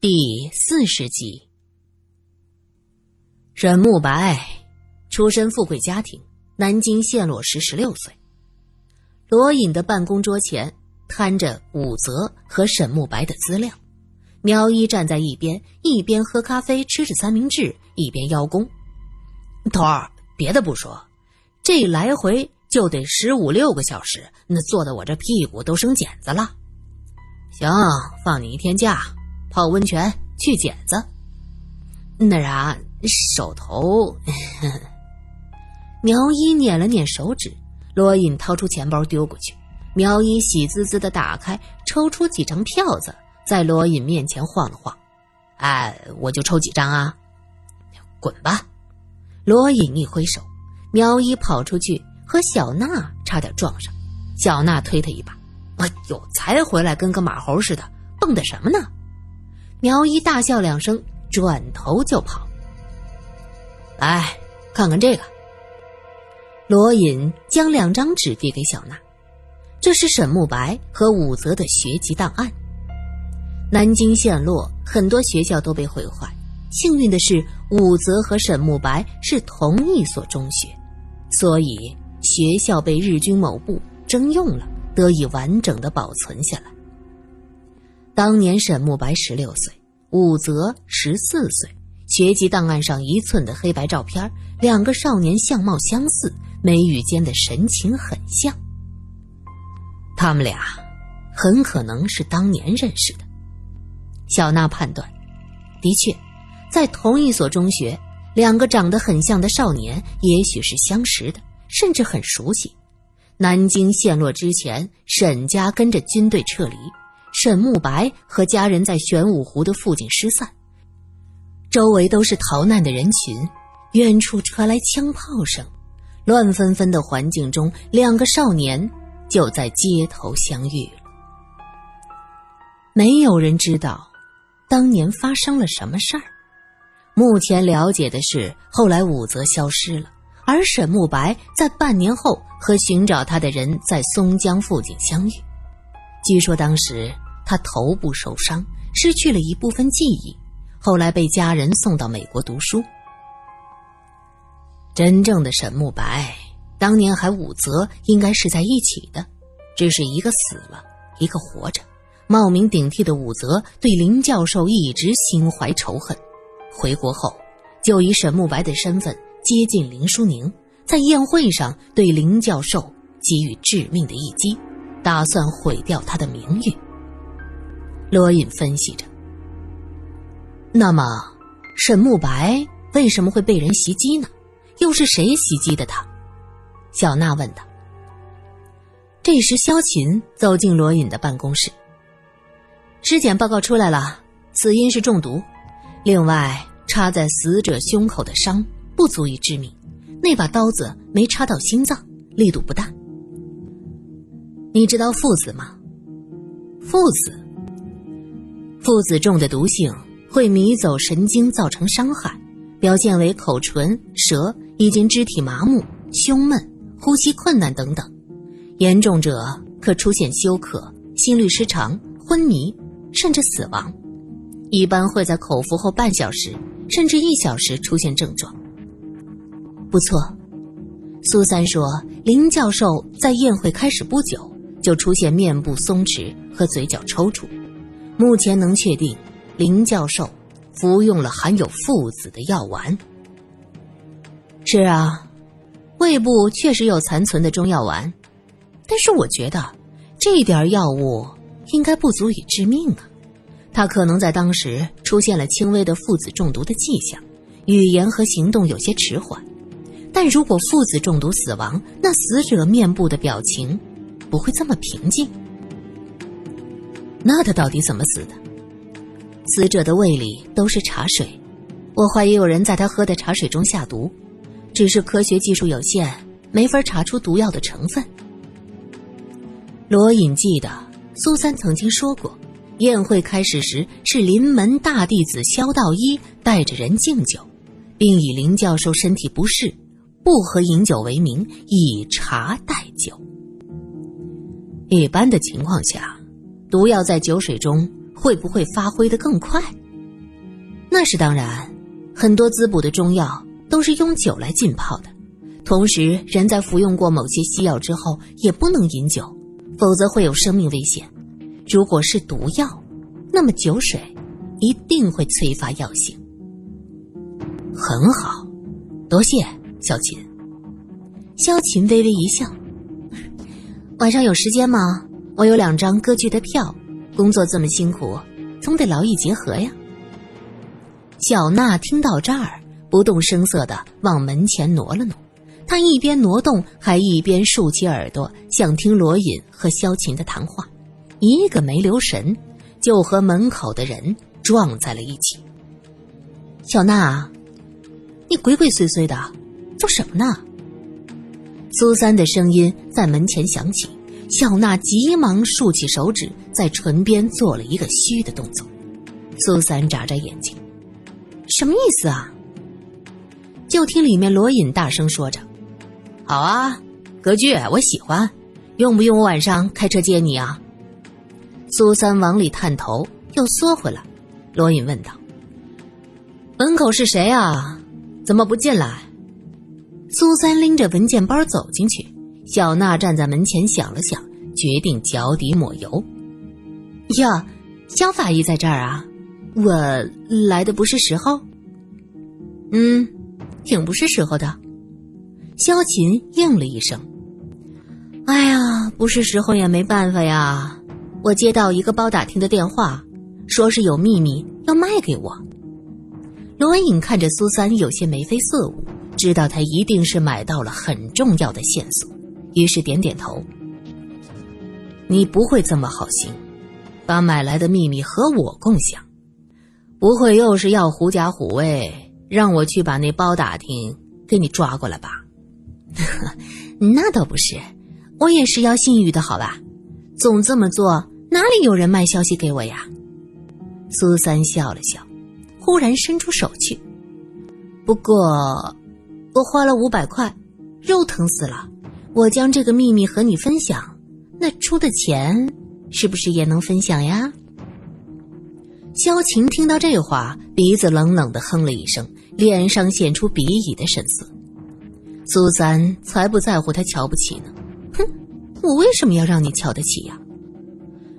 第四十集，沈慕白出身富贵家庭，南京陷落时十六岁。罗隐的办公桌前摊着武则和沈慕白的资料，苗一站在一边，一边喝咖啡，吃着三明治，一边邀功。头儿，别的不说，这来回就得十五六个小时，那坐的我这屁股都生茧子了。行，放你一天假。泡温泉去剪子，那啥手头。苗一捻了捻手指，罗隐掏出钱包丢过去，苗一喜滋滋的打开，抽出几张票子，在罗隐面前晃了晃。哎，我就抽几张啊！滚吧！罗隐一挥手，苗一跑出去和小娜差点撞上，小娜推他一把：“哎呦，才回来跟个马猴似的，蹦跶什么呢？”苗一大笑两声，转头就跑。来，看看这个。罗隐将两张纸递给小娜，这是沈慕白和武则的学籍档案。南京陷落，很多学校都被毁坏。幸运的是，武则和沈慕白是同一所中学，所以学校被日军某部征用了，得以完整的保存下来。当年沈慕白十六岁，武则十四岁，学籍档案上一寸的黑白照片，两个少年相貌相似，眉宇间的神情很像。他们俩很可能是当年认识的。小娜判断，的确，在同一所中学，两个长得很像的少年，也许是相识的，甚至很熟悉。南京陷落之前，沈家跟着军队撤离。沈慕白和家人在玄武湖的附近失散，周围都是逃难的人群，远处传来枪炮声，乱纷纷的环境中，两个少年就在街头相遇了。没有人知道当年发生了什么事儿。目前了解的是，后来武则消失了，而沈慕白在半年后和寻找他的人在松江附近相遇。据说当时他头部受伤，失去了一部分记忆，后来被家人送到美国读书。真正的沈慕白，当年还武则应该是在一起的，只是一个死了，一个活着。冒名顶替的武则对林教授一直心怀仇恨，回国后就以沈慕白的身份接近林淑宁，在宴会上对林教授给予致命的一击。打算毁掉他的名誉。罗隐分析着。那么，沈慕白为什么会被人袭击呢？又是谁袭击的他？小娜问他。这时，萧琴走进罗隐的办公室。尸检报告出来了，死因是中毒。另外，插在死者胸口的伤不足以致命，那把刀子没插到心脏，力度不大。你知道父子吗？父子，附子中的毒性会迷走神经，造成伤害，表现为口唇、舌以及肢体麻木、胸闷、呼吸困难等等。严重者可出现休克、心律失常、昏迷，甚至死亡。一般会在口服后半小时甚至一小时出现症状。不错，苏三说，林教授在宴会开始不久。就出现面部松弛和嘴角抽搐，目前能确定林教授服用了含有附子的药丸。是啊，胃部确实有残存的中药丸，但是我觉得这点药物应该不足以致命啊。他可能在当时出现了轻微的附子中毒的迹象，语言和行动有些迟缓。但如果附子中毒死亡，那死者面部的表情……不会这么平静。那他到底怎么死的？死者的胃里都是茶水，我怀疑有人在他喝的茶水中下毒，只是科学技术有限，没法查出毒药的成分。罗隐记得苏三曾经说过，宴会开始时是临门大弟子萧道一带着人敬酒，并以林教授身体不适，不喝饮酒为名，以茶代酒。一般的情况下，毒药在酒水中会不会发挥的更快？那是当然，很多滋补的中药都是用酒来浸泡的。同时，人在服用过某些西药之后，也不能饮酒，否则会有生命危险。如果是毒药，那么酒水一定会催发药性。很好，多谢萧琴。萧琴微微一笑：“晚上有时间吗？我有两张歌剧的票。工作这么辛苦，总得劳逸结合呀。”小娜听到这儿，不动声色的往门前挪了挪。她一边挪动，还一边竖起耳朵，想听罗隐和萧琴的谈话。一个没留神，就和门口的人撞在了一起。小娜，你鬼鬼祟祟的，做什么呢？苏三的声音在门前响起。小娜急忙竖起手指，在唇边做了一个虚的动作。苏三眨眨眼睛，什么意思啊？就听里面罗隐大声说着。好啊，格局我喜欢，用不用我晚上开车接你啊？苏三往里探头，又缩回来。罗隐问道：“门口是谁啊？怎么不进来？”苏三拎着文件包走进去，小娜站在门前想了想，决定脚底抹油。呀，肖法医在这儿啊？我来的不是时候？嗯，挺不是时候的。萧琴应了一声：“哎呀，不是时候也没办法呀。我接到一个包打听的电话，说是有秘密要卖给我。”罗颖看着苏三有些眉飞色舞，知道他一定是买到了很重要的线索，于是点点头：“你不会这么好心，把买来的秘密和我共享？不会又是要狐假虎威，让我去把那包打听给你抓过来吧？” 那倒不是，我也是要信誉的，好吧？总这么做，哪里有人卖消息给我呀？苏三笑了笑，忽然伸出手去。不过，我花了五百块，肉疼死了。我将这个秘密和你分享，那出的钱是不是也能分享呀？萧晴听到这话，鼻子冷冷的哼了一声，脸上现出鄙夷的神色。苏三才不在乎他瞧不起呢，哼，我为什么要让你瞧得起呀？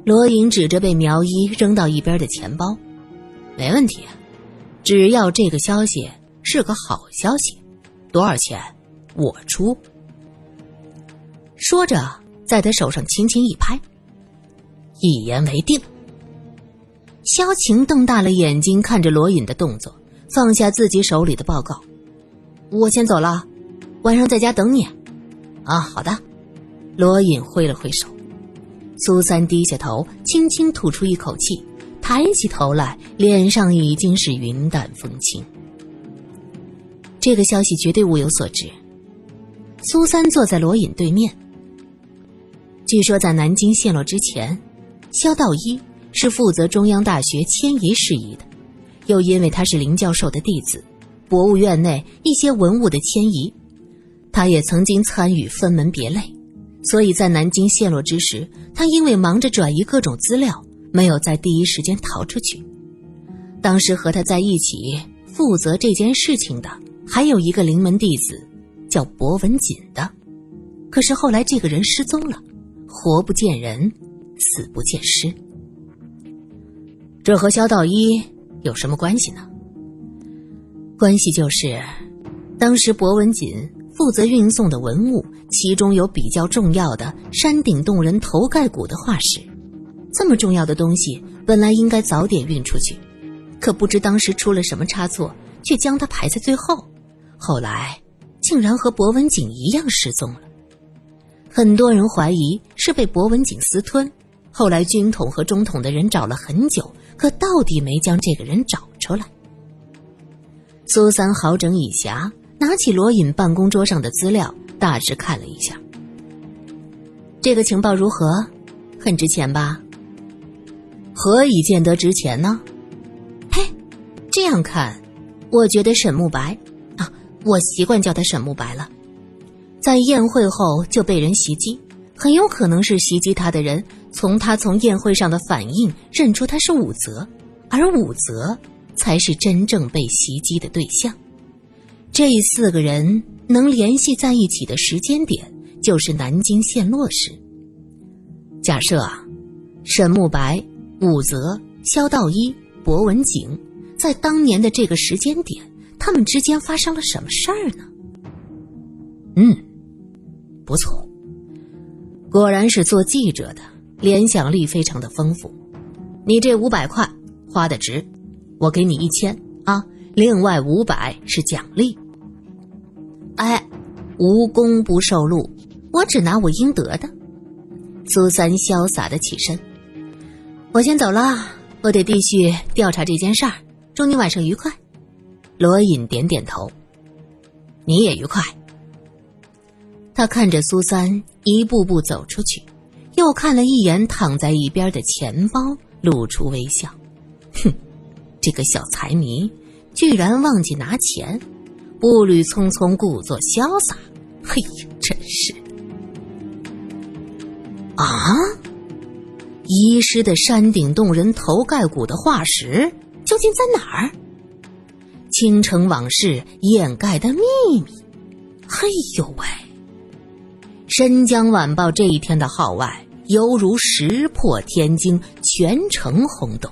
罗隐指着被苗一扔到一边的钱包，没问题，只要这个消息是个好消息，多少钱我出。说着，在他手上轻轻一拍，一言为定。萧晴瞪大了眼睛看着罗隐的动作，放下自己手里的报告，我先走了。晚上在家等你，啊，好的。罗隐挥了挥手，苏三低下头，轻轻吐出一口气，抬起头来，脸上已经是云淡风轻。这个消息绝对物有所值。苏三坐在罗隐对面。据说在南京陷落之前，萧道一是负责中央大学迁移事宜的，又因为他是林教授的弟子，博物院内一些文物的迁移。他也曾经参与分门别类，所以在南京陷落之时，他因为忙着转移各种资料，没有在第一时间逃出去。当时和他在一起负责这件事情的，还有一个灵门弟子，叫博文锦的。可是后来这个人失踪了，活不见人，死不见尸。这和萧道一有什么关系呢？关系就是，当时博文锦。负责运送的文物，其中有比较重要的山顶洞人头盖骨的化石。这么重要的东西，本来应该早点运出去，可不知当时出了什么差错，却将它排在最后。后来，竟然和博文锦一样失踪了。很多人怀疑是被博文景私吞。后来，军统和中统的人找了很久，可到底没将这个人找出来。苏三好整以暇。拿起罗隐办公桌上的资料，大致看了一下。这个情报如何？很值钱吧？何以见得值钱呢？嘿，这样看，我觉得沈慕白啊，我习惯叫他沈慕白了，在宴会后就被人袭击，很有可能是袭击他的人从他从宴会上的反应认出他是武则，而武则才是真正被袭击的对象。这四个人能联系在一起的时间点，就是南京陷落时。假设啊，沈慕白、武则、萧道一、博文景，在当年的这个时间点，他们之间发生了什么事儿呢？嗯，不错，果然是做记者的，联想力非常的丰富。你这五百块花的值，我给你一千啊，另外五百是奖励。哎，无功不受禄，我只拿我应得的。苏三潇洒的起身，我先走了，我得继续调查这件事儿。祝你晚上愉快。罗隐点点头，你也愉快。他看着苏三一步步走出去，又看了一眼躺在一边的钱包，露出微笑。哼，这个小财迷居然忘记拿钱。步履匆匆，故作潇洒。嘿呀，真是啊！遗失的山顶洞人头盖骨的化石究竟在哪儿？倾城往事掩盖的秘密。嘿呦喂！申江晚报这一天的号外犹如石破天惊，全城轰动。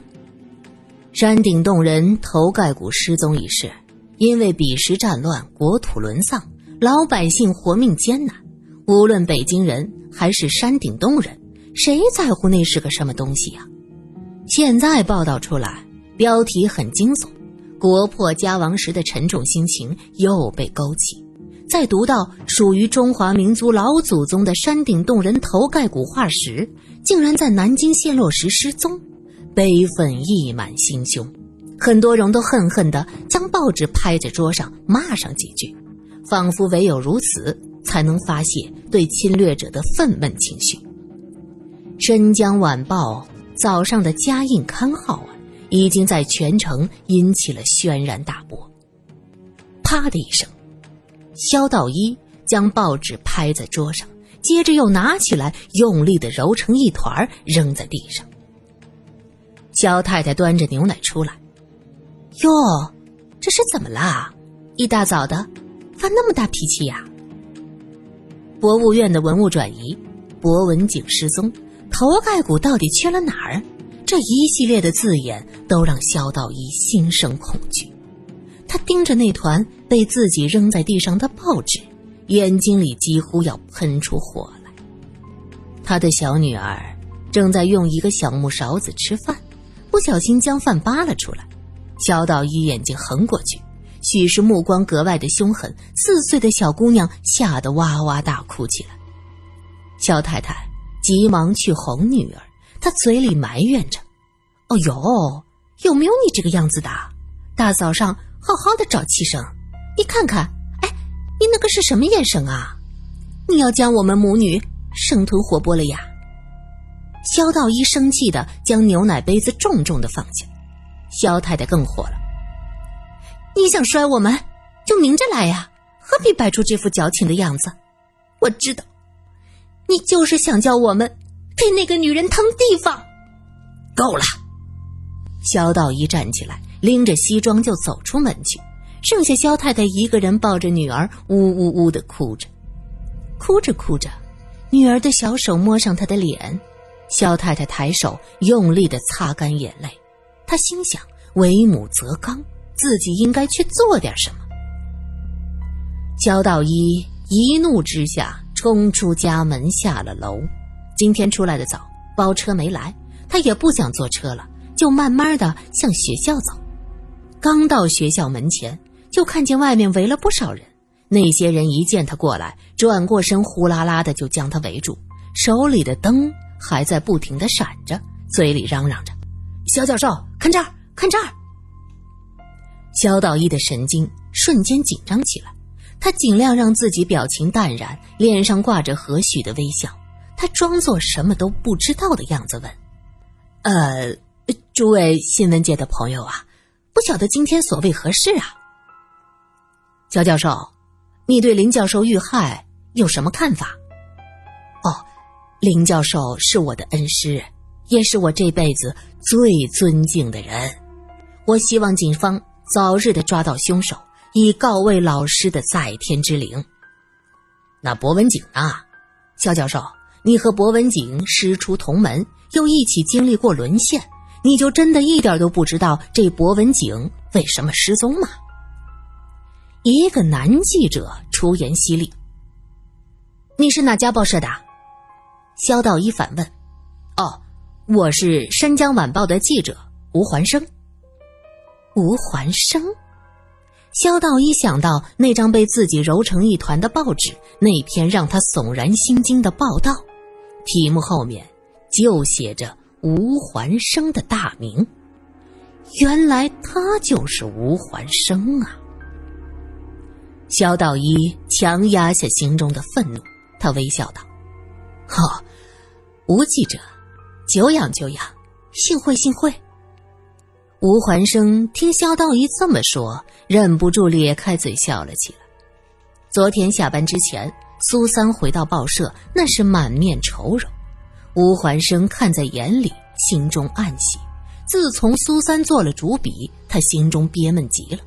山顶洞人头盖骨失踪一事。因为彼时战乱，国土沦丧，老百姓活命艰难。无论北京人还是山顶洞人，谁在乎那是个什么东西呀？现在报道出来，标题很惊悚，国破家亡时的沉重心情又被勾起。在读到属于中华民族老祖宗的山顶洞人头盖骨化石，竟然在南京陷落时失踪，悲愤溢满心胸。很多人都恨恨地将报纸拍在桌上，骂上几句，仿佛唯有如此才能发泄对侵略者的愤懑情绪。《申江晚报》早上的加印刊号啊，已经在全城引起了轩然大波。啪的一声，肖道一将报纸拍在桌上，接着又拿起来，用力地揉成一团，扔在地上。肖太太端着牛奶出来。哟，这是怎么啦？一大早的，发那么大脾气呀？博物院的文物转移，博文景失踪，头盖骨到底去了哪儿？这一系列的字眼都让肖道一心生恐惧。他盯着那团被自己扔在地上的报纸，眼睛里几乎要喷出火来。他的小女儿正在用一个小木勺子吃饭，不小心将饭扒了出来。萧道一眼睛横过去，许是目光格外的凶狠。四岁的小姑娘吓得哇哇大哭起来。肖太太急忙去哄女儿，她嘴里埋怨着：“哦呦，有没有你这个样子的？大早上好好的找气生，你看看，哎，你那个是什么眼神啊？你要将我们母女生吞活剥了呀！”萧道一生气的将牛奶杯子重重的放下。萧太太更火了：“你想摔我们，就明着来呀，何必摆出这副矫情的样子？我知道，你就是想叫我们给那个女人腾地方。”够了！萧道一站起来，拎着西装就走出门去，剩下肖太太一个人抱着女儿，呜呜呜的哭着。哭着哭着，女儿的小手摸上她的脸，肖太太抬手用力的擦干眼泪。她心想：“为母则刚，自己应该去做点什么。”肖道一一怒之下冲出家门，下了楼。今天出来的早，包车没来，他也不想坐车了，就慢慢的向学校走。刚到学校门前，就看见外面围了不少人。那些人一见他过来，转过身，呼啦啦的就将他围住，手里的灯还在不停的闪着，嘴里嚷嚷着。肖教授，看这儿，看这儿！肖道一的神经瞬间紧张起来，他尽量让自己表情淡然，脸上挂着和煦的微笑。他装作什么都不知道的样子问：“呃，诸位新闻界的朋友啊，不晓得今天所谓何事啊？”肖教授，你对林教授遇害有什么看法？哦，林教授是我的恩师。也是我这辈子最尊敬的人，我希望警方早日的抓到凶手，以告慰老师的在天之灵。那博文景呢？肖教授，你和博文景师出同门，又一起经历过沦陷，你就真的一点都不知道这博文景为什么失踪吗？一个男记者出言犀利：“你是哪家报社的？”肖道一反问：“哦，我是山江晚报的记者吴环生。”吴环生，肖道一想到那张被自己揉成一团的报纸，那篇让他悚然心惊的报道，题目后面就写着吴环生的大名，原来他就是吴环生啊！肖道一强压下心中的愤怒，他微笑道：“哦。”吴记者，久仰久仰，幸会幸会。吴环生听肖道一这么说，忍不住咧开嘴笑了起来。昨天下班之前，苏三回到报社，那是满面愁容。吴环生看在眼里，心中暗喜。自从苏三做了主笔，他心中憋闷极了。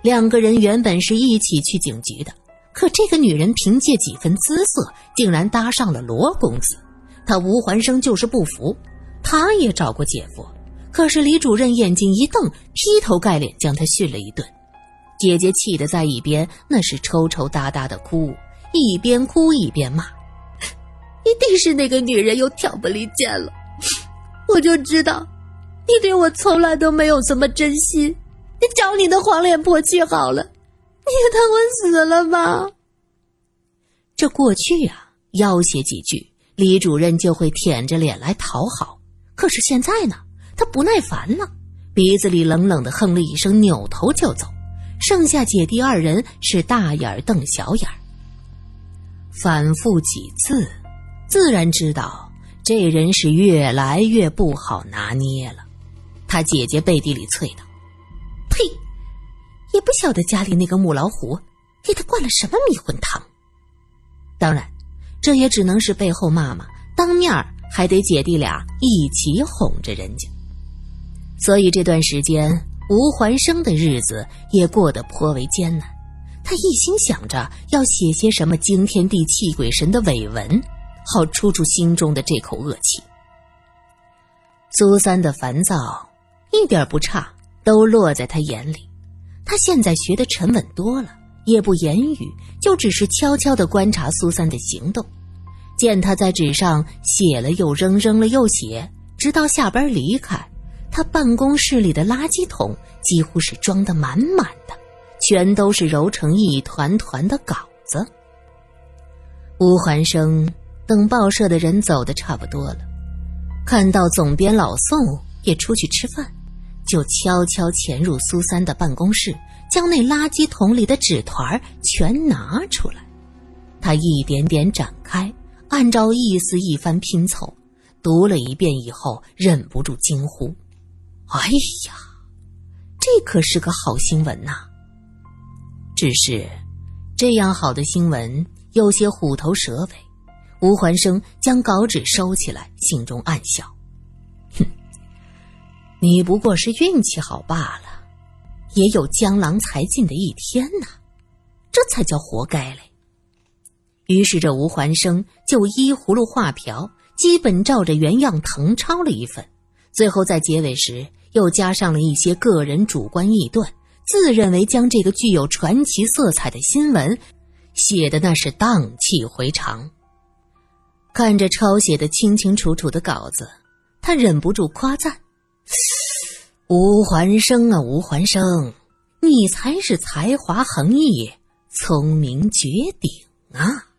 两个人原本是一起去警局的，可这个女人凭借几分姿色，竟然搭上了罗公子。他吴环生就是不服，他也找过姐夫，可是李主任眼睛一瞪，劈头盖脸将他训了一顿。姐姐气得在一边那是抽抽搭搭的哭，一边哭一边骂：“一定是那个女人又挑拨离间了，我就知道，你对我从来都没有什么真心，你找你的黄脸婆去好了，你也当我死了吧。”这过去啊，要挟几句。李主任就会舔着脸来讨好，可是现在呢，他不耐烦了，鼻子里冷冷的哼了一声，扭头就走。剩下姐弟二人是大眼瞪小眼反复几次，自然知道这人是越来越不好拿捏了。他姐姐背地里啐道：“呸！也不晓得家里那个母老虎给他灌了什么迷魂汤。”当然。这也只能是背后骂骂，当面还得姐弟俩一起哄着人家。所以这段时间，吴环生的日子也过得颇为艰难。他一心想着要写些什么惊天地泣鬼神的伪文，好出出心中的这口恶气。苏三的烦躁一点不差，都落在他眼里。他现在学得沉稳多了。也不言语，就只是悄悄地观察苏三的行动。见他在纸上写了又扔，扔了又写，直到下班离开，他办公室里的垃圾桶几乎是装得满满的，全都是揉成一团团的稿子。吴环生等报社的人走的差不多了，看到总编老宋也出去吃饭，就悄悄潜入苏三的办公室。将那垃圾桶里的纸团全拿出来，他一点点展开，按照意思一番拼凑，读了一遍以后，忍不住惊呼：“哎呀，这可是个好新闻呐！”只是，这样好的新闻有些虎头蛇尾。吴环生将稿纸收起来，心中暗笑：“哼，你不过是运气好罢了。”也有江郎才尽的一天呐，这才叫活该嘞。于是这吴环生就依葫芦画瓢，基本照着原样誊抄了一份，最后在结尾时又加上了一些个人主观臆断，自认为将这个具有传奇色彩的新闻写的那是荡气回肠。看着抄写的清清楚楚的稿子，他忍不住夸赞。吴环生啊，吴环生，你才是才华横溢、聪明绝顶啊！